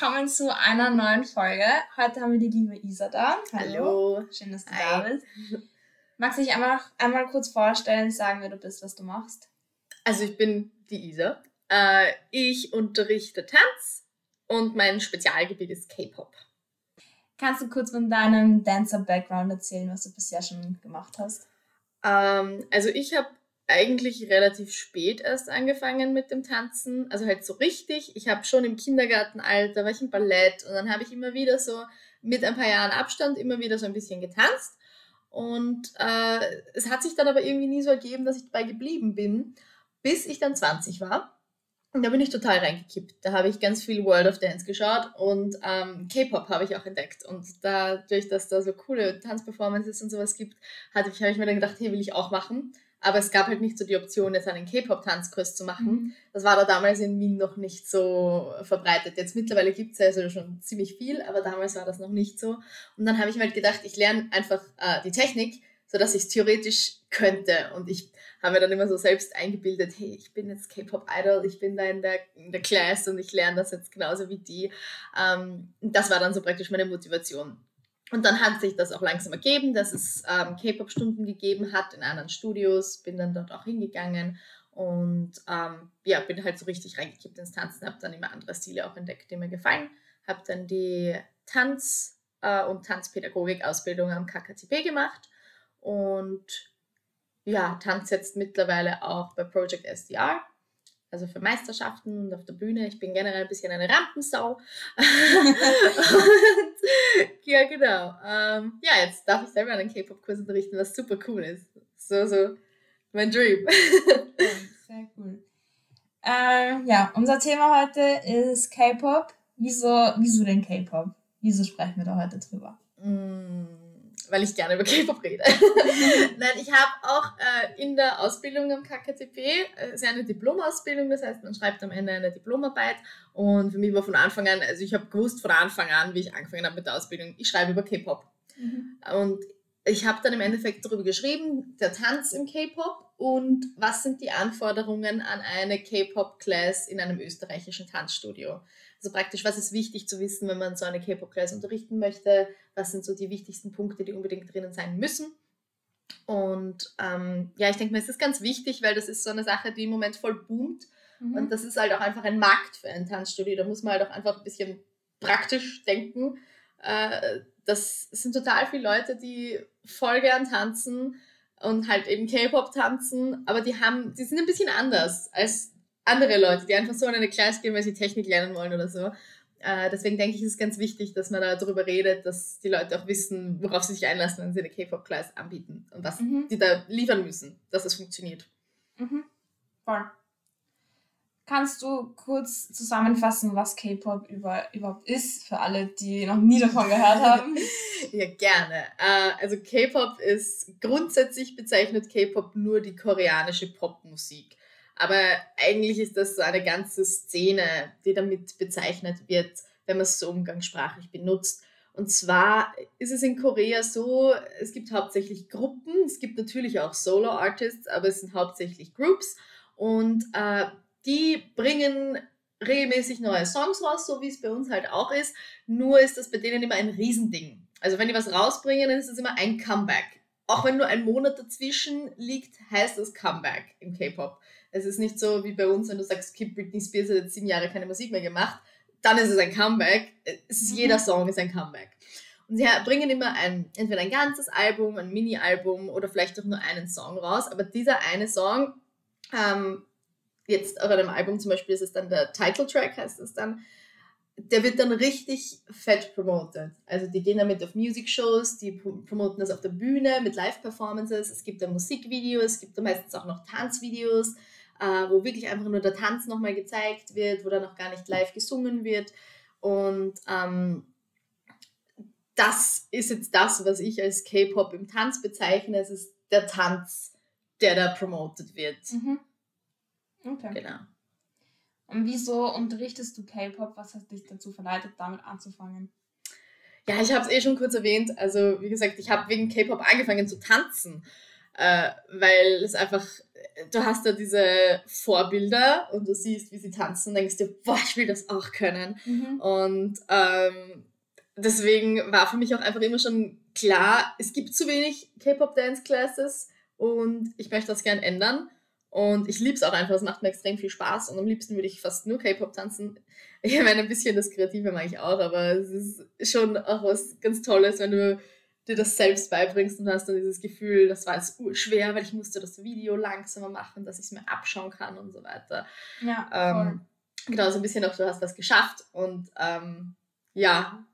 Willkommen zu einer neuen Folge. Heute haben wir die liebe Isa da. Hallo. Hallo. Schön, dass du Hi. da bist. Magst du dich einmal, einmal kurz vorstellen, sagen, wer du bist, was du machst? Also ich bin die Isa. Äh, ich unterrichte Tanz und mein Spezialgebiet ist K-Pop. Kannst du kurz von deinem Dancer-Background erzählen, was du bisher schon gemacht hast? Ähm, also ich habe eigentlich relativ spät erst angefangen mit dem Tanzen, also halt so richtig. Ich habe schon im Kindergartenalter, war ich im Ballett und dann habe ich immer wieder so mit ein paar Jahren Abstand immer wieder so ein bisschen getanzt. Und äh, es hat sich dann aber irgendwie nie so ergeben, dass ich dabei geblieben bin, bis ich dann 20 war. Und da bin ich total reingekippt. Da habe ich ganz viel World of Dance geschaut und ähm, K-Pop habe ich auch entdeckt. Und dadurch, dass da so coole Tanzperformances und sowas gibt, habe ich, hab ich mir dann gedacht, hey, will ich auch machen. Aber es gab halt nicht so die Option, jetzt einen K-Pop-Tanzkurs zu machen. Mhm. Das war da damals in Wien noch nicht so verbreitet. Jetzt mittlerweile gibt es ja also schon ziemlich viel, aber damals war das noch nicht so. Und dann habe ich mir halt gedacht, ich lerne einfach äh, die Technik, sodass ich es theoretisch könnte. Und ich habe mir dann immer so selbst eingebildet, hey, ich bin jetzt K-Pop-Idol, ich bin da in der, in der Class und ich lerne das jetzt genauso wie die. Ähm, das war dann so praktisch meine Motivation. Und dann hat sich das auch langsam ergeben, dass es ähm, K-Pop-Stunden gegeben hat in anderen Studios, bin dann dort auch hingegangen und ähm, ja, bin halt so richtig reingekippt ins Tanzen, habe dann immer andere Stile auch entdeckt, die mir gefallen, habe dann die Tanz- äh, und Tanzpädagogik-Ausbildung am KKTP gemacht und ja, tanze jetzt mittlerweile auch bei Project SDR also für Meisterschaften und auf der Bühne. Ich bin generell ein bisschen eine Rampensau. und, ja, genau. Ähm, ja, jetzt darf ich selber einen K-Pop-Kurs unterrichten, was super cool ist. So, so, mein Dream. Sehr cool. Äh, ja, unser Thema heute ist K-Pop. Wieso, wieso denn K-Pop? Wieso sprechen wir da heute drüber? Mm weil ich gerne über K-Pop rede. Nein, ich habe auch äh, in der Ausbildung am KKTP, äh, ist ja eine Diplomausbildung, das heißt, man schreibt am Ende eine Diplomarbeit und für mich war von Anfang an, also ich habe gewusst von Anfang an, wie ich angefangen habe mit der Ausbildung, ich schreibe über K-Pop. Mhm. Und ich habe dann im Endeffekt darüber geschrieben, der Tanz im K-Pop und was sind die Anforderungen an eine K-Pop-Class in einem österreichischen Tanzstudio. Also praktisch, was ist wichtig zu wissen, wenn man so eine K-Pop-Class unterrichten möchte? Was sind so die wichtigsten Punkte, die unbedingt drinnen sein müssen? Und ähm, ja, ich denke mir, es ist ganz wichtig, weil das ist so eine Sache, die im Moment voll boomt. Mhm. Und das ist halt auch einfach ein Markt für ein Tanzstudio. Da muss man halt auch einfach ein bisschen praktisch denken. Äh, das sind total viele Leute, die voll gern tanzen und halt eben K-Pop tanzen, aber die haben, die sind ein bisschen anders als andere Leute, die einfach so in eine Klasse gehen, weil sie Technik lernen wollen oder so. Äh, deswegen denke ich, ist es ganz wichtig, dass man darüber redet, dass die Leute auch wissen, worauf sie sich einlassen, wenn sie eine K-Pop-Class anbieten und was mhm. die da liefern müssen, dass es funktioniert. Mhm. Voll. Kannst du kurz zusammenfassen, was K-Pop über, überhaupt ist, für alle, die noch nie davon gehört haben? ja, gerne. Äh, also K-Pop ist grundsätzlich bezeichnet K-Pop nur die koreanische Popmusik. Aber eigentlich ist das so eine ganze Szene, die damit bezeichnet wird, wenn man es so umgangssprachlich benutzt. Und zwar ist es in Korea so, es gibt hauptsächlich Gruppen, es gibt natürlich auch Solo-Artists, aber es sind hauptsächlich Groups und äh, die bringen regelmäßig neue Songs raus, so wie es bei uns halt auch ist. Nur ist das bei denen immer ein Riesending. Also wenn die was rausbringen, dann ist es immer ein Comeback. Auch wenn nur ein Monat dazwischen liegt, heißt das Comeback im K-Pop. Es ist nicht so wie bei uns, wenn du sagst, okay, Britney Spears hat jetzt sieben Jahre keine Musik mehr gemacht, dann ist es ein Comeback. Es ist, mhm. Jeder Song ist ein Comeback. Und sie bringen immer ein, entweder ein ganzes Album, ein Mini-Album oder vielleicht auch nur einen Song raus. Aber dieser eine Song, ähm, jetzt auf einem Album zum Beispiel ist es dann der Title-Track, heißt es dann, der wird dann richtig fett promoted. Also die gehen damit auf Music-Shows, die promoten das auf der Bühne mit Live-Performances, es gibt da Musikvideos, es gibt da meistens auch noch Tanzvideos äh, wo wirklich einfach nur der Tanz nochmal gezeigt wird, wo dann auch gar nicht live gesungen wird. Und ähm, das ist jetzt das, was ich als K-Pop im Tanz bezeichne. Es ist der Tanz, der da promotet wird. Mhm. Okay. Genau. Und wieso unterrichtest du K-Pop? Was hat dich dazu verleitet, damit anzufangen? Ja, ich habe es eh schon kurz erwähnt. Also, wie gesagt, ich habe wegen K-Pop angefangen zu tanzen. äh, weil es einfach, du hast da diese Vorbilder und du siehst, wie sie tanzen, denkst dir, boah, ich will das auch können. Mhm. Und ähm, deswegen war für mich auch einfach immer schon klar, es gibt zu wenig K-Pop Dance Classes und ich möchte das gern ändern. Und ich liebe es auch einfach, es macht mir extrem viel Spaß und am liebsten würde ich fast nur K-Pop tanzen. Ich meine, ein bisschen das Kreative mag ich auch, aber es ist schon auch was ganz Tolles, wenn du dir das selbst beibringst und hast dann dieses Gefühl, das war jetzt schwer, weil ich musste das Video langsamer machen, dass ich es mir abschauen kann und so weiter. Ja, ähm, genau, so ein bisschen auch, du hast was geschafft und ähm, ja,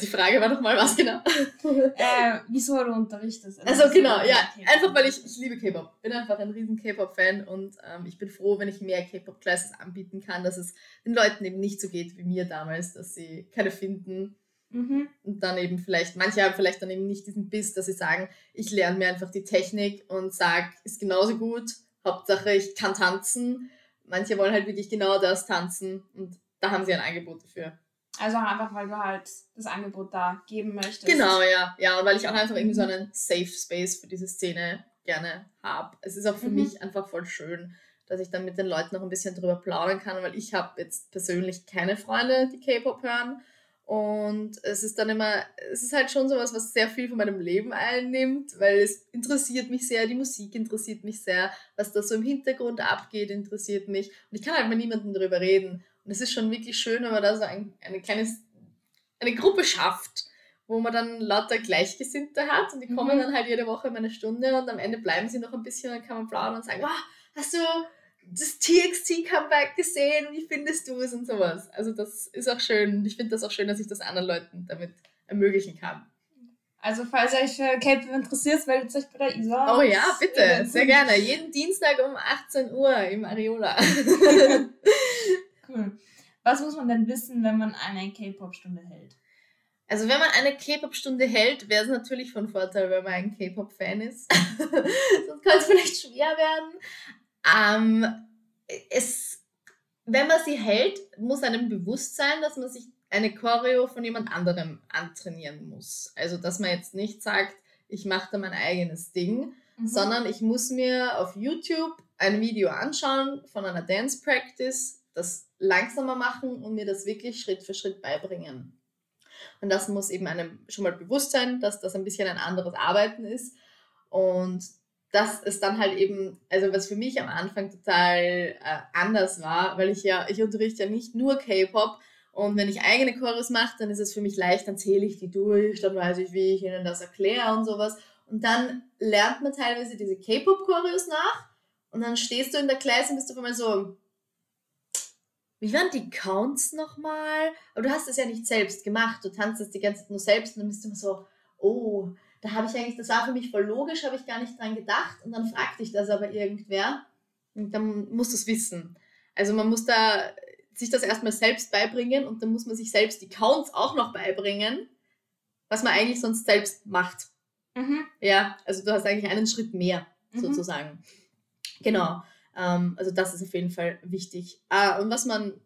die Frage war nochmal was genau? äh, wieso du unterrichtest. Also, also genau, ja. Einfach weil ich, ich liebe K-Pop. Bin einfach ein riesen K-Pop-Fan und ähm, ich bin froh, wenn ich mehr K-Pop-Classes anbieten kann, dass es den Leuten eben nicht so geht wie mir damals, dass sie keine finden. Mhm. Und dann eben vielleicht, manche haben vielleicht dann eben nicht diesen Biss, dass sie sagen, ich lerne mir einfach die Technik und sage, ist genauso gut, Hauptsache ich kann tanzen. Manche wollen halt wirklich genau das tanzen und da haben sie ein Angebot dafür. Also einfach, weil du halt das Angebot da geben möchtest. Genau, ja. Ja, und weil ich auch einfach irgendwie so einen Safe Space für diese Szene gerne habe. Es ist auch für mhm. mich einfach voll schön, dass ich dann mit den Leuten noch ein bisschen drüber plaudern kann, weil ich habe jetzt persönlich keine Freunde, die K-Pop hören. Und es ist dann immer, es ist halt schon sowas, was sehr viel von meinem Leben einnimmt, weil es interessiert mich sehr, die Musik interessiert mich sehr, was da so im Hintergrund abgeht, interessiert mich. Und ich kann halt mit niemandem darüber reden. Und es ist schon wirklich schön, wenn man da so ein, eine kleine eine Gruppe schafft, wo man dann lauter Gleichgesinnte hat und die mhm. kommen dann halt jede Woche mal eine Stunde und am Ende bleiben sie noch ein bisschen und dann kann man plaudern und sagen, wow, hast du das TXT-Comeback gesehen? Wie findest du es und sowas? Also das ist auch schön. Ich finde das auch schön, dass ich das anderen Leuten damit ermöglichen kann. Also falls euch für K-Pop interessiert, meldet euch bei der Isa. Oh ja, bitte, sehr gerne. Jeden Dienstag um 18 Uhr im Areola. Cool. Was muss man denn wissen, wenn man eine K-Pop-Stunde hält? Also wenn man eine K-Pop-Stunde hält, wäre es natürlich von Vorteil, wenn man ein K-Pop-Fan ist. Sonst kann es vielleicht schwer werden. Ähm, es, wenn man sie hält, muss einem bewusst sein, dass man sich eine Choreo von jemand anderem antrainieren muss. Also dass man jetzt nicht sagt, ich mache da mein eigenes Ding, mhm. sondern ich muss mir auf YouTube ein Video anschauen von einer Dance Practice, das langsamer machen und mir das wirklich Schritt für Schritt beibringen. Und das muss eben einem schon mal bewusst sein, dass das ein bisschen ein anderes Arbeiten ist. Und das ist dann halt eben, also was für mich am Anfang total äh, anders war, weil ich ja, ich unterrichte ja nicht nur K-Pop und wenn ich eigene Chorus mache, dann ist es für mich leicht, dann zähle ich die durch, dann weiß ich, wie ich ihnen das erkläre und sowas. Und dann lernt man teilweise diese K-Pop-Choreos nach und dann stehst du in der Klasse und bist du auf einmal so, wie waren die Counts nochmal? Aber du hast es ja nicht selbst gemacht, du tanzt es die ganze Zeit nur selbst und dann bist du immer so, oh, da habe ich eigentlich, das war für mich voll logisch, habe ich gar nicht dran gedacht und dann fragt dich das aber irgendwer und dann musst du es wissen. Also man muss da sich das erstmal selbst beibringen und dann muss man sich selbst die Counts auch noch beibringen, was man eigentlich sonst selbst macht. Mhm. Ja, also du hast eigentlich einen Schritt mehr mhm. sozusagen. Genau. Ähm, also das ist auf jeden Fall wichtig. Ah, und was man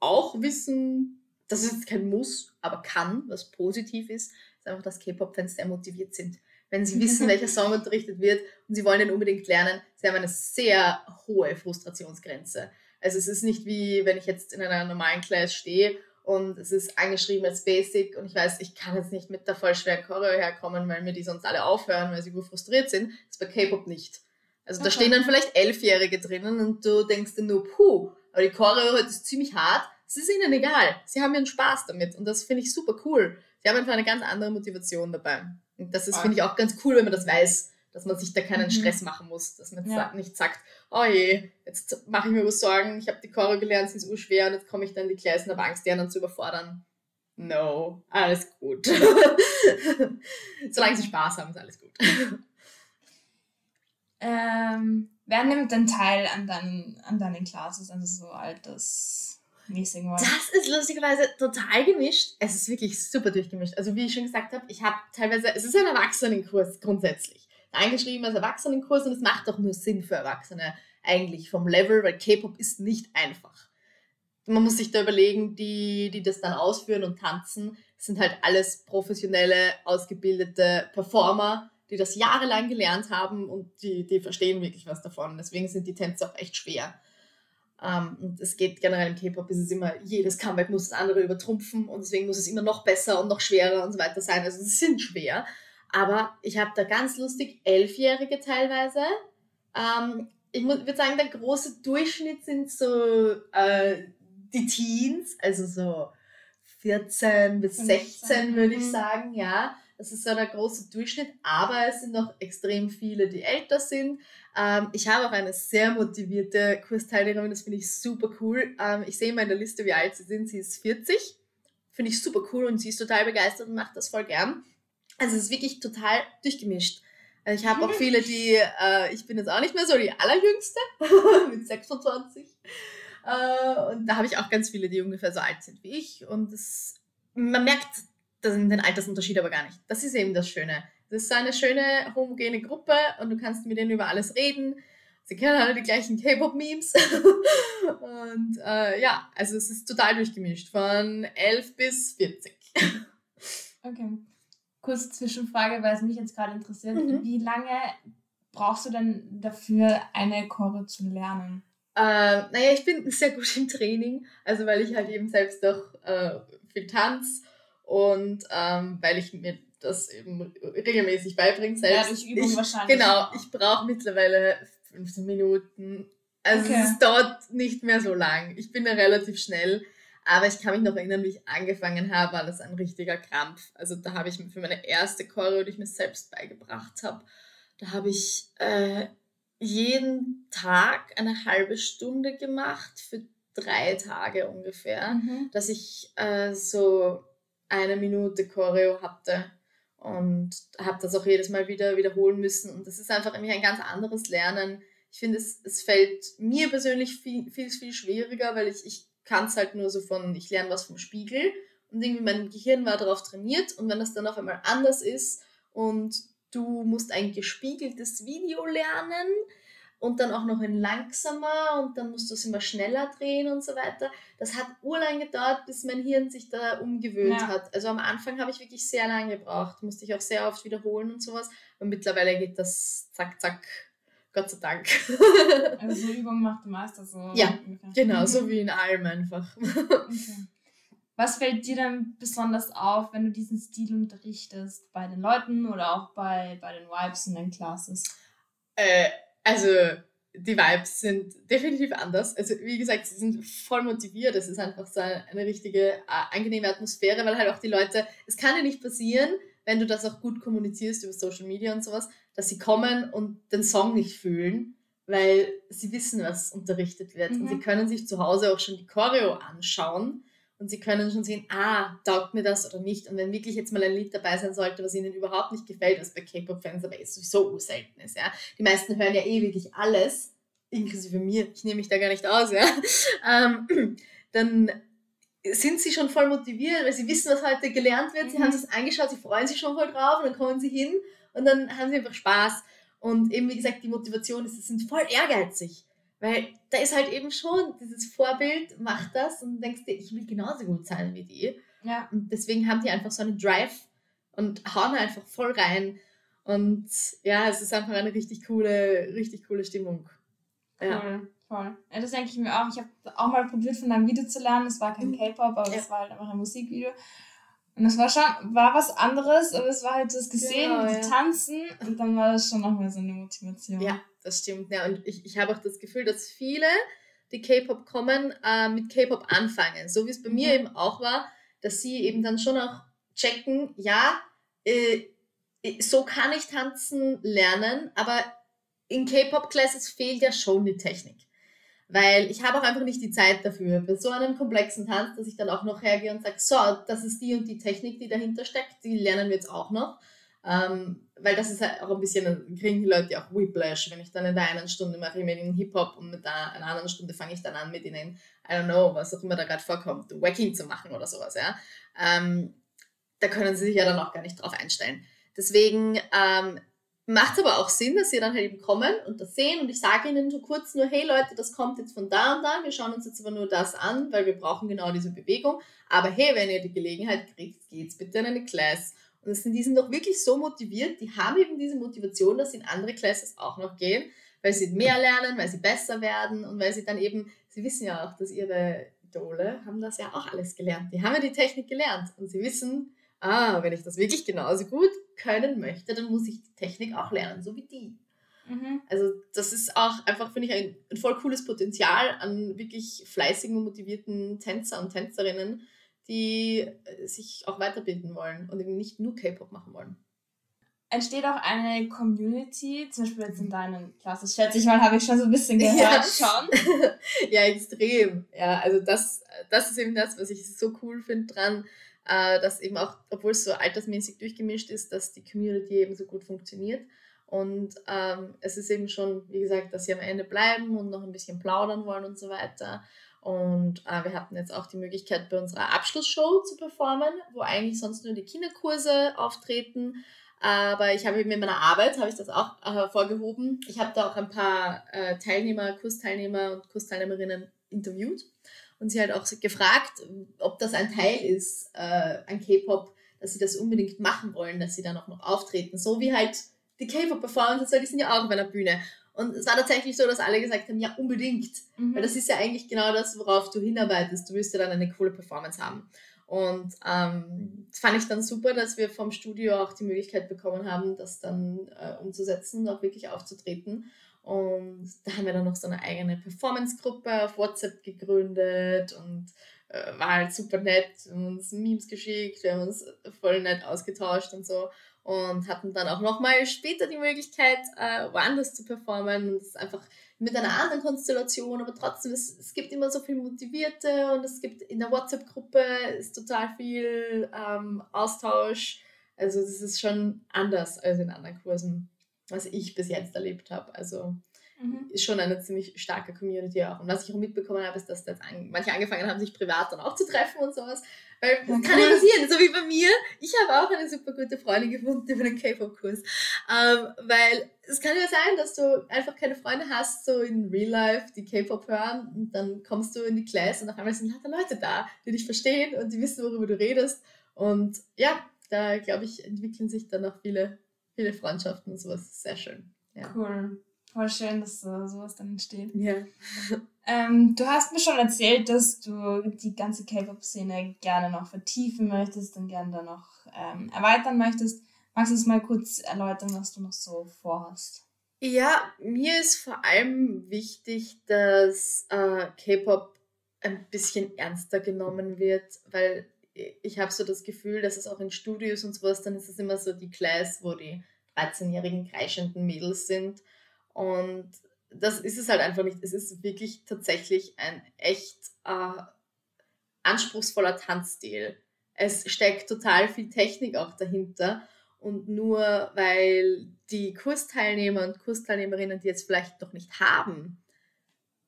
auch wissen, das ist kein Muss, aber kann, was positiv ist, ist einfach, dass K-Pop-Fans sehr motiviert sind. Wenn sie wissen, welcher Song unterrichtet wird und sie wollen den unbedingt lernen, sie haben eine sehr hohe Frustrationsgrenze. Also es ist nicht wie, wenn ich jetzt in einer normalen Class stehe und es ist angeschrieben als Basic und ich weiß, ich kann jetzt nicht mit der voll schweren Choreo herkommen, weil mir die sonst alle aufhören, weil sie gut frustriert sind. Das ist bei K-Pop nicht. Also da stehen dann vielleicht Elfjährige drinnen und du denkst dir nur, puh, aber die Choreo heute ist ziemlich hart. Es ist ihnen egal. Sie haben ihren Spaß damit und das finde ich super cool. Sie haben einfach eine ganz andere Motivation dabei. Und das ist, finde ich, auch ganz cool, wenn man das weiß, dass man sich da keinen mhm. Stress machen muss, dass man ja. nicht sagt, oh je, jetzt mache ich mir was Sorgen, ich habe die Choreo gelernt, sie ist urschwer und jetzt komme ich dann in die Klasse und habe Angst, die anderen zu überfordern. No, alles gut. Solange sie Spaß haben, ist alles gut. Ähm, wer nimmt denn teil an deinen, an deinen Classes, also so altersmäßig? Das ist lustigerweise total gemischt. Es ist wirklich super durchgemischt. Also wie ich schon gesagt habe, ich habe teilweise, es ist ein Erwachsenenkurs grundsätzlich. Eingeschrieben als Erwachsenenkurs und es macht auch nur Sinn für Erwachsene eigentlich vom Level, weil K-Pop ist nicht einfach. Man muss sich da überlegen, die, die das dann ausführen und tanzen, sind halt alles professionelle, ausgebildete Performer, die das jahrelang gelernt haben und die, die verstehen wirklich was davon. Deswegen sind die Tänze auch echt schwer. Um, ähm, und es geht generell im K-Pop, ist es immer, jedes Comeback muss das andere übertrumpfen und deswegen muss es immer noch besser und noch schwerer und so weiter sein. Also sie sind schwer. Aber ich habe da ganz lustig Elfjährige teilweise. Um, ähm, ich würde sagen, der große Durchschnitt sind so äh, die Teens, also so 14 bis 16 würde ich mhm. sagen, ja. Das ist so der große Durchschnitt, aber es sind noch extrem viele, die älter sind. Ähm, ich habe auch eine sehr motivierte Kursteilnehmerin, das finde ich super cool. Ähm, ich sehe immer in der Liste, wie alt sie sind. Sie ist 40. Finde ich super cool und sie ist total begeistert und macht das voll gern. Also es ist wirklich total durchgemischt. Also ich habe auch viele, die, äh, ich bin jetzt auch nicht mehr so die allerjüngste, mit 26. Äh, und da habe ich auch ganz viele, die ungefähr so alt sind wie ich. Und das, man merkt den Altersunterschied aber gar nicht. Das ist eben das Schöne. Das ist so eine schöne, homogene Gruppe und du kannst mit denen über alles reden. Sie kennen alle die gleichen K-Pop-Memes. und äh, ja, also es ist total durchgemischt, von 11 bis 40. okay. Kurze Zwischenfrage, weil es mich jetzt gerade interessiert. Mhm. Wie lange brauchst du denn dafür, eine Chore zu lernen? Äh, naja, ich bin sehr gut im Training, also weil ich halt eben selbst doch äh, viel tanz und ähm, weil ich mir das eben regelmäßig beibringe selbst. Ja, durch Übung ich, wahrscheinlich. Genau, ich brauche mittlerweile 15 Minuten. Also okay. es dauert nicht mehr so lang. Ich bin da relativ schnell. Aber ich kann mich noch erinnern, wie ich angefangen habe, war das ein richtiger Krampf. Also da habe ich für meine erste Choreo, die ich mir selbst beigebracht habe, da habe ich äh, jeden Tag eine halbe Stunde gemacht für drei Tage ungefähr, mhm. dass ich äh, so eine Minute Choreo hatte und habe das auch jedes Mal wieder wiederholen müssen. Und das ist einfach irgendwie ein ganz anderes Lernen. Ich finde, es, es fällt mir persönlich viel, viel, viel schwieriger, weil ich, ich kann es halt nur so von, ich lerne was vom Spiegel und irgendwie mein Gehirn war darauf trainiert und wenn das dann auf einmal anders ist und du musst ein gespiegeltes Video lernen und dann auch noch in langsamer und dann musst du es immer schneller drehen und so weiter. Das hat urlang gedauert, bis mein Hirn sich da umgewöhnt ja. hat. Also am Anfang habe ich wirklich sehr lange gebraucht, musste ich auch sehr oft wiederholen und sowas. Und mittlerweile geht das zack, zack, Gott sei Dank. Also so Übung macht der Meister so. Ja, genau, so wie in allem einfach. Okay. Was fällt dir dann besonders auf, wenn du diesen Stil unterrichtest? Bei den Leuten oder auch bei, bei den Vibes in den Classes? Äh, also die Vibes sind definitiv anders. Also wie gesagt, sie sind voll motiviert. Es ist einfach so eine richtige äh, angenehme Atmosphäre, weil halt auch die Leute, es kann ja nicht passieren, wenn du das auch gut kommunizierst über Social Media und sowas, dass sie kommen und den Song nicht fühlen, weil sie wissen, was unterrichtet wird. Mhm. Und sie können sich zu Hause auch schon die Choreo anschauen und sie können schon sehen, ah, taugt mir das oder nicht. Und wenn wirklich jetzt mal ein Lied dabei sein sollte, was ihnen überhaupt nicht gefällt, was bei K-Pop-Fans aber ist sowieso selten ist, ja. Die meisten hören ja eh wirklich alles, inklusive mir, ich nehme mich da gar nicht aus, ja. Ähm, dann sind sie schon voll motiviert, weil sie wissen, was heute gelernt wird. Sie mhm. haben es angeschaut, sie freuen sich schon voll drauf und dann kommen sie hin und dann haben sie einfach Spaß. Und eben, wie gesagt, die Motivation ist, sie sind voll ehrgeizig. Weil da ist halt eben schon dieses Vorbild, macht das und denkst dir, ich will genauso gut sein wie die. Ja. Und deswegen haben die einfach so einen Drive und hauen einfach voll rein. Und ja, es ist einfach eine richtig coole, richtig coole Stimmung. Ja. Cool, voll. Ja, das denke ich mir auch. Ich habe auch mal probiert, von einem Video zu lernen. Es war kein mhm. K-Pop, aber es war halt einfach ein Musikvideo. Und das war schon, war was anderes, aber es war halt das Gesehen, genau, ja. Tanzen und dann war das schon nochmal so eine Motivation. Ja, das stimmt. Ja, und ich, ich habe auch das Gefühl, dass viele, die K-Pop kommen, äh, mit K-Pop anfangen. So wie es bei mhm. mir eben auch war, dass sie eben dann schon auch checken, ja, äh, so kann ich tanzen lernen, aber in K-Pop-Classes fehlt ja schon die Technik. Weil ich habe auch einfach nicht die Zeit dafür, bei so einem komplexen Tanz, dass ich dann auch noch hergehe und sage, so, das ist die und die Technik, die dahinter steckt, die lernen wir jetzt auch noch. Ähm, weil das ist halt auch ein bisschen, kriegen die Leute auch Whiplash, wenn ich dann in der einen Stunde mache ich mit ihnen Hip-Hop und mit der einer anderen Stunde fange ich dann an, mit ihnen, I don't know, was auch immer da gerade vorkommt, Wacking zu machen oder sowas, ja. Ähm, da können sie sich ja dann auch gar nicht drauf einstellen. Deswegen ähm, macht es aber auch Sinn, dass sie dann halt eben kommen und das sehen und ich sage ihnen so kurz nur, hey Leute, das kommt jetzt von da und da, wir schauen uns jetzt aber nur das an, weil wir brauchen genau diese Bewegung. Aber hey, wenn ihr die Gelegenheit kriegt, geht's bitte in eine Class das sind, die sind doch wirklich so motiviert, die haben eben diese Motivation, dass sie in andere Classes auch noch gehen, weil sie mehr lernen, weil sie besser werden und weil sie dann eben, sie wissen ja auch, dass ihre Idole haben das ja auch alles gelernt. Die haben ja die Technik gelernt und sie wissen, ah, wenn ich das wirklich genauso gut können möchte, dann muss ich die Technik auch lernen, so wie die. Mhm. Also das ist auch einfach, finde ich, ein, ein, voll cooles Potenzial an wirklich fleißigen und motivierten Tänzer und Tänzerinnen, die äh, sich auch weiterbilden wollen und eben nicht nur K-Pop machen wollen. Entsteht auch eine Community, zum Beispiel jetzt in deinen Klassen, schätze ich mal, habe ich schon so ein bisschen gehört ja. schon. ja, extrem. Ja, also das, das ist eben das, was ich so cool finde dran, äh, dass eben auch, obwohl es so altersmäßig durchgemischt ist, dass die Community eben so gut funktioniert. Und ähm, es ist eben schon, wie gesagt, dass sie am Ende bleiben und noch ein bisschen plaudern wollen und so weiter. Und äh, wir hatten jetzt auch die Möglichkeit, bei unserer Abschlussshow zu performen, wo eigentlich sonst nur die Kinderkurse auftreten. Aber ich habe eben in meiner Arbeit, habe ich das auch hervorgehoben. Ich habe da auch ein paar äh, Teilnehmer, Kursteilnehmer und Kursteilnehmerinnen interviewt und sie halt auch gefragt, ob das ein Teil ist äh, an K-Pop, dass sie das unbedingt machen wollen, dass sie dann auch noch auftreten. So wie halt die K-Pop-Performances, die sind ja auch auf einer Bühne. Und es war tatsächlich so, dass alle gesagt haben, ja, unbedingt. Mhm. Weil das ist ja eigentlich genau das, worauf du hinarbeitest. Du wirst ja dann eine coole Performance haben. Und ähm, das fand ich dann super, dass wir vom Studio auch die Möglichkeit bekommen haben, das dann äh, umzusetzen und auch wirklich aufzutreten. Und da haben wir dann noch so eine eigene Performance-Gruppe auf WhatsApp gegründet und äh, war halt super nett. Wir haben uns Memes geschickt, wir haben uns voll nett ausgetauscht und so und hatten dann auch nochmal später die Möglichkeit, äh, woanders zu performen. Und es ist einfach mit einer anderen Konstellation, aber trotzdem, es, es gibt immer so viel Motivierte und es gibt in der WhatsApp-Gruppe ist total viel ähm, Austausch. Also es ist schon anders als in anderen Kursen, was ich bis jetzt erlebt habe. Also mhm. ist schon eine ziemlich starke Community auch. Und was ich auch mitbekommen habe, ist, dass das an, manche angefangen haben, sich privat dann auch zu treffen und sowas. Weil das kann ja passieren, so wie bei mir. Ich habe auch eine super gute Freundin gefunden über den K-Pop-Kurs. Ähm, weil es kann ja sein, dass du einfach keine Freunde hast, so in Real Life, die K-Pop hören und dann kommst du in die Class und auf einmal sind lauter Leute da, die dich verstehen und die wissen, worüber du redest. Und ja, da glaube ich, entwickeln sich dann auch viele, viele Freundschaften und sowas. Sehr schön. Ja. Cool. Voll schön, dass uh, sowas dann entsteht. Ja. Ähm, du hast mir schon erzählt, dass du die ganze K-Pop-Szene gerne noch vertiefen möchtest und gerne dann noch ähm, erweitern möchtest. Magst du es mal kurz erläutern, was du noch so vorhast? Ja, mir ist vor allem wichtig, dass äh, K-Pop ein bisschen ernster genommen wird, weil ich habe so das Gefühl, dass es auch in Studios und sowas, dann ist es immer so die Class, wo die 13-jährigen kreischenden Mädels sind. Und das ist es halt einfach nicht. Es ist wirklich tatsächlich ein echt äh, anspruchsvoller Tanzstil. Es steckt total viel Technik auch dahinter. Und nur weil die Kursteilnehmer und Kursteilnehmerinnen, die jetzt vielleicht noch nicht haben,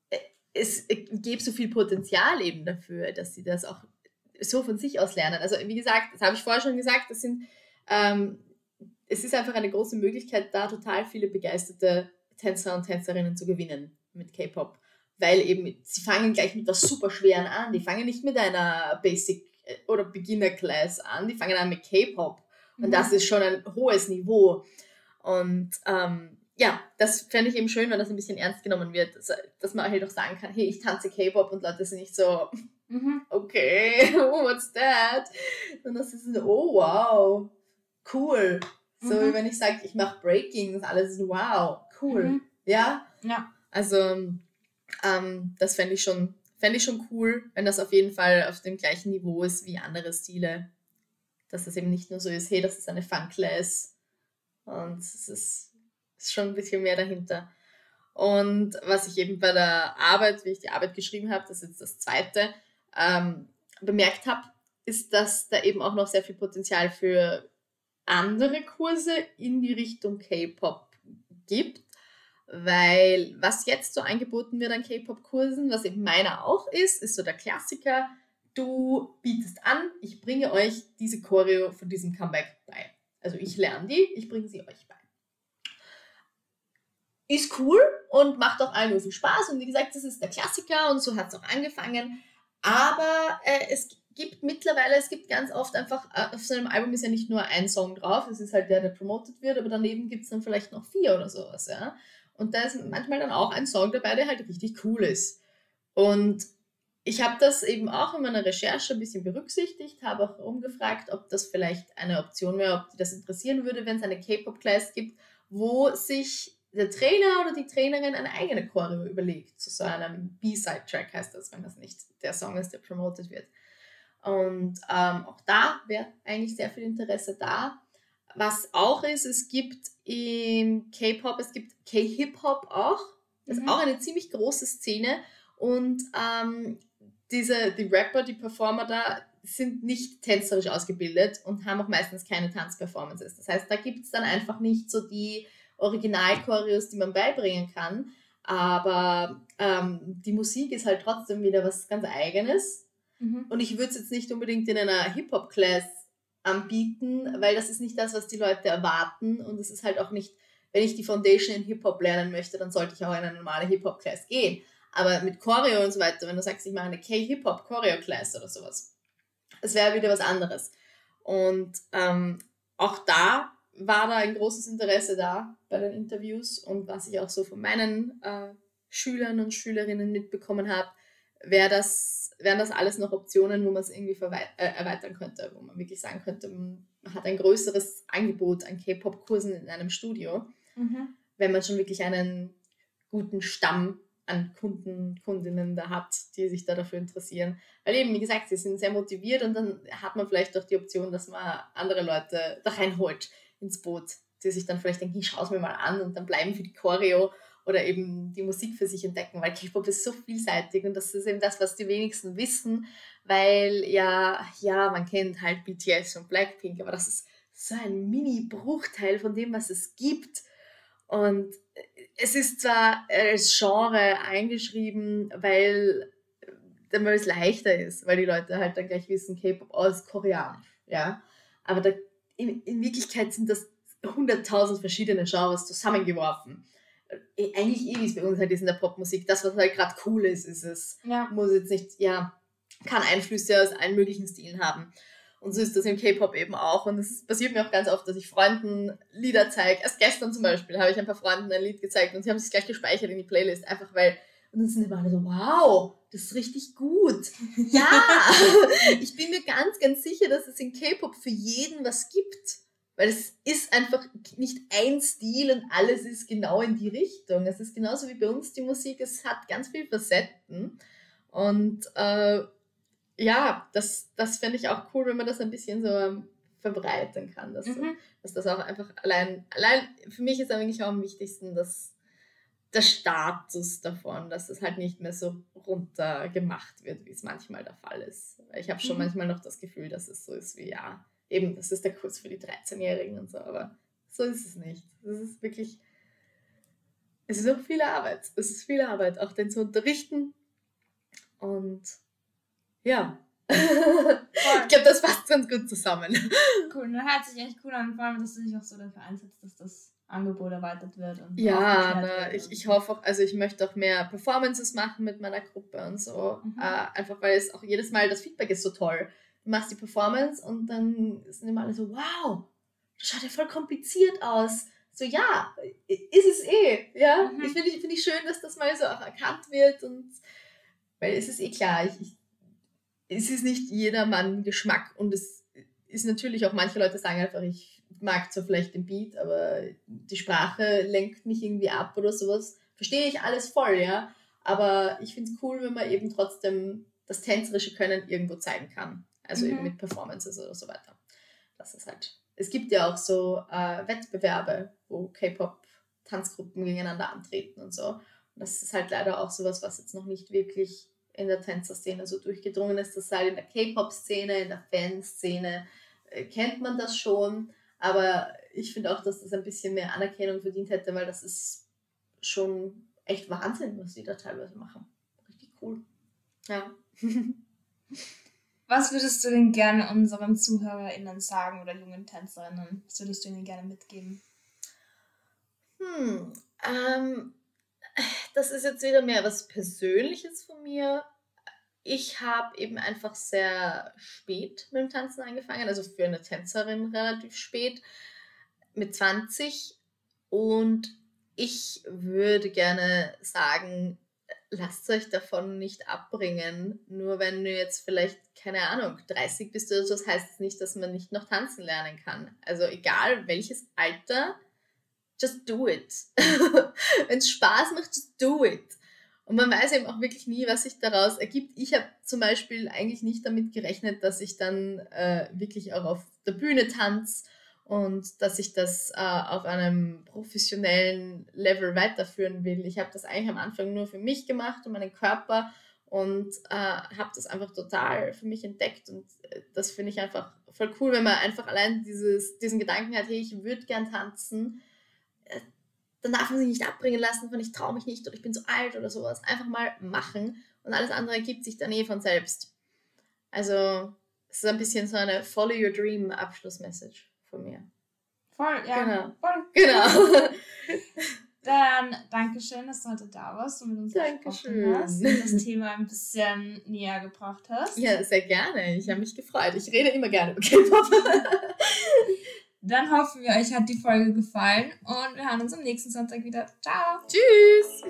äh, es gibt so viel Potenzial eben dafür, dass sie das auch so von sich aus lernen. Also wie gesagt, das habe ich vorher schon gesagt, das sind, ähm, es ist einfach eine große Möglichkeit, da total viele begeisterte Tänzer und Tänzerinnen zu gewinnen mit K-Pop. Weil eben, sie fangen gleich mit was super Schweren an. Die fangen nicht mit einer Basic- äh, oder Beginner-Class an, die fangen an mit K-Pop. Und mhm. das ist schon ein hohes Niveau. Und ähm, ja, das fände ich eben schön, wenn das ein bisschen ernst genommen wird, dass, dass man halt auch sagen kann, hey, ich tanze K-Pop und Leute sind nicht so, mhm. okay, what's that? Sondern das ist so, oh wow, cool. So mhm. wie wenn ich sage, ich mache Breaking, das alles ist wow, cool. Mhm. Ja? Ja. Also, ähm, das fände ich, schon, fänd ich schon cool, wenn das auf jeden Fall auf dem gleichen Niveau ist wie andere Stile. Dass das eben nicht nur so ist, hey, das ist eine Fun-Class. Und es ist, ist schon ein bisschen mehr dahinter. Und was ich eben bei der Arbeit, wie ich die Arbeit geschrieben habe, das ist jetzt das zweite, ähm, bemerkt habe, ist, dass da eben auch noch sehr viel Potenzial für andere Kurse in die Richtung K-Pop gibt weil was jetzt so angeboten wird an K-Pop-Kursen, was eben meiner auch ist, ist so der Klassiker, du bietest an, ich bringe euch diese Choreo von diesem Comeback bei. Also ich lerne die, ich bringe sie euch bei. Ist cool und macht auch allen nur viel Spaß und wie gesagt, das ist der Klassiker und so hat es auch angefangen. Aber äh, es gibt mittlerweile, es gibt ganz oft einfach, äh, auf so einem Album ist ja nicht nur ein Song drauf, es ist halt der, der promoted wird, aber daneben gibt es dann vielleicht noch vier oder sowas, ja. Und da ist manchmal dann auch ein Song dabei, der halt richtig cool ist. Und ich habe das eben auch in meiner Recherche ein bisschen berücksichtigt, habe auch umgefragt, ob das vielleicht eine Option wäre, ob die das interessieren würde, wenn es eine K-Pop-Class gibt, wo sich der Trainer oder die Trainerin eine eigene Choreo überlegt, zu so einem B-Side-Track heißt das, wenn das nicht der Song ist, der promoted wird. Und ähm, auch da wäre eigentlich sehr viel Interesse da. Was auch ist, es gibt im K-Pop, es gibt K-Hip-Hop auch. Das mhm. ist auch eine ziemlich große Szene. Und ähm, diese, die Rapper, die Performer da, sind nicht tänzerisch ausgebildet und haben auch meistens keine Tanzperformances. Das heißt, da gibt es dann einfach nicht so die Originalchoreos, die man beibringen kann. Aber ähm, die Musik ist halt trotzdem wieder was ganz Eigenes. Mhm. Und ich würde es jetzt nicht unbedingt in einer Hip-Hop-Class anbieten, weil das ist nicht das, was die Leute erwarten. Und es ist halt auch nicht, wenn ich die Foundation in Hip-Hop lernen möchte, dann sollte ich auch in eine normale Hip-Hop-Class gehen. Aber mit Choreo und so weiter, wenn du sagst, ich mache eine K-Hip-Hop Choreo-Class oder sowas, das wäre wieder was anderes. Und ähm, auch da war da ein großes Interesse da bei den Interviews und was ich auch so von meinen äh, Schülern und Schülerinnen mitbekommen habe, wäre das, wären das alles noch Optionen, wo man es irgendwie äh, erweitern könnte, wo man wirklich sagen könnte, man hat ein größeres Angebot an K-Pop-Kursen in einem Studio, mhm. wenn man schon wirklich einen guten Stamm an Kunden, Kundinnen da hat, die sich da dafür interessieren. Weil eben, wie gesagt, sie sind sehr motiviert und dann hat man vielleicht auch die Option, dass man andere Leute da reinholt ins Boot, die sich dann vielleicht denken, ich schaue es mir mal an und dann bleiben für die Choreo oder eben die Musik für sich entdecken, weil K-Pop ist so vielseitig und das ist eben das, was die wenigsten wissen, weil ja, ja, man kennt halt BTS und Blackpink, aber das ist so ein Mini-Bruchteil von dem, was es gibt. Und es ist zwar als Genre eingeschrieben, weil, es leichter ist, weil die Leute halt dann gleich wissen, K-Pop aus Koreanisch, ja. Aber da, in, in Wirklichkeit sind das 100.000 verschiedene Genres zusammengeworfen. Äh, eigentlich eh, wie es bei uns halt ist in der Popmusik, das, was halt gerade cool ist, ist es. Ja. Muss jetzt nicht, ja, kann Einflüsse aus allen möglichen Stilen haben. Und so ist das im K-Pop eben auch. Und es passiert mir auch ganz oft, dass ich Freunden Lieder zeige. Erst gestern zum Beispiel habe ich ein paar Freunden ein Lied gezeigt und sie haben es gleich gespeichert in die Playlist, einfach weil. Und dann sind immer alle so, wow, das ist richtig gut. Ja, ich bin mir ganz, ganz sicher, dass es in K-Pop für jeden was gibt. Weil es ist einfach nicht ein Stil und alles ist genau in die Richtung. Es ist genauso wie bei uns die Musik, es hat ganz viele Facetten. Und äh, ja, das, das fände ich auch cool, wenn man das ein bisschen so ähm, verbreiten kann. Dass, mhm. dass das auch einfach allein, allein, für mich ist eigentlich auch am wichtigsten, dass der Status davon, dass es halt nicht mehr so runter gemacht wird, wie es manchmal der Fall ist. Ich habe schon mhm. manchmal noch das Gefühl, dass es so ist wie, ja, eben, das ist der Kurs für die 13-Jährigen und so, aber so ist es nicht. Es ist wirklich, es ist auch viel Arbeit. Es ist viel Arbeit, auch den zu unterrichten und ja. ich glaube, das passt ganz gut zusammen. Cool, das hört sich echt cool an, vor allem, dass du dich auch so dafür einsetzt, dass das Angebot erweitert wird. Ja, ne, ich, ich hoffe auch, also ich möchte auch mehr Performances machen mit meiner Gruppe und so. Mhm. Äh, einfach weil es auch jedes Mal, das Feedback ist so toll. Du machst die Performance und dann sind immer alle so, wow, das schaut ja voll kompliziert aus. So, ja, ist es eh. Ja, mhm. ich finde find ich schön, dass das mal so auch erkannt wird und weil es ist eh klar, ich, ich es ist nicht jedermann Geschmack und es ist natürlich auch, manche Leute sagen einfach, ich mag zwar vielleicht den Beat, aber die Sprache lenkt mich irgendwie ab oder sowas. Verstehe ich alles voll, ja. Aber ich finde es cool, wenn man eben trotzdem das tänzerische Können irgendwo zeigen kann. Also mhm. eben mit Performances oder so weiter. Das ist halt. Es gibt ja auch so äh, Wettbewerbe, wo K-Pop-Tanzgruppen gegeneinander antreten und so. Und das ist halt leider auch sowas, was jetzt noch nicht wirklich in der Tänzerszene so durchgedrungen ist. Das halt in der K-Pop-Szene, in der Fanszene äh, kennt man das schon. Aber ich finde auch, dass das ein bisschen mehr Anerkennung verdient hätte, weil das ist schon echt Wahnsinn, was die da teilweise machen. Richtig cool. Ja. Was würdest du denn gerne unseren ZuhörerInnen sagen oder jungen Tänzerinnen? Was würdest du ihnen gerne mitgeben? Hm, ähm, das ist jetzt wieder mehr was Persönliches von mir. ich habe eben einfach sehr spät mit dem Tanzen angefangen, also für eine Tänzerin relativ spät, mit 20. Und ich würde gerne sagen, lasst euch davon nicht abbringen. Nur wenn du jetzt vielleicht, keine Ahnung, 30 bist oder so, das heißt nicht, dass man nicht noch tanzen lernen kann. Also egal welches Alter, just do it. wenn es Spaß macht, just do it. Und man weiß eben auch wirklich nie, was sich daraus ergibt. Ich habe zum Beispiel eigentlich nicht damit gerechnet, dass ich dann äh, wirklich auch auf der Bühne tanze und dass ich das äh, auf einem professionellen Level weiterführen will. Ich habe das eigentlich am Anfang nur für mich gemacht und meinen Körper und äh, habe das einfach total für mich entdeckt und äh, das finde ich einfach voll cool, wenn man einfach allein dieses, diesen Gedanken hat, hey, ich würde gern tanzen, äh, dann darf man sich nicht abbringen lassen von ich traue mich nicht oder ich bin so alt oder sowas. Einfach mal machen und alles andere ergibt sich dann eh von selbst. Also es ist ein bisschen so eine Follow Your Dream Abschlussmessage von mir. Voll, ja. Genau. Voll. Genau. Dann Dankeschön, dass du heute da warst und mit uns Dankeschön. gesprochen hast und das Thema ein bisschen näher gebracht hast. Ja, sehr gerne. Ich habe mich gefreut. Ich rede immer gerne über K-Pop. Dann hoffen wir, euch hat die Folge gefallen und wir hören uns am nächsten Sonntag wieder. Ciao. Tschüss.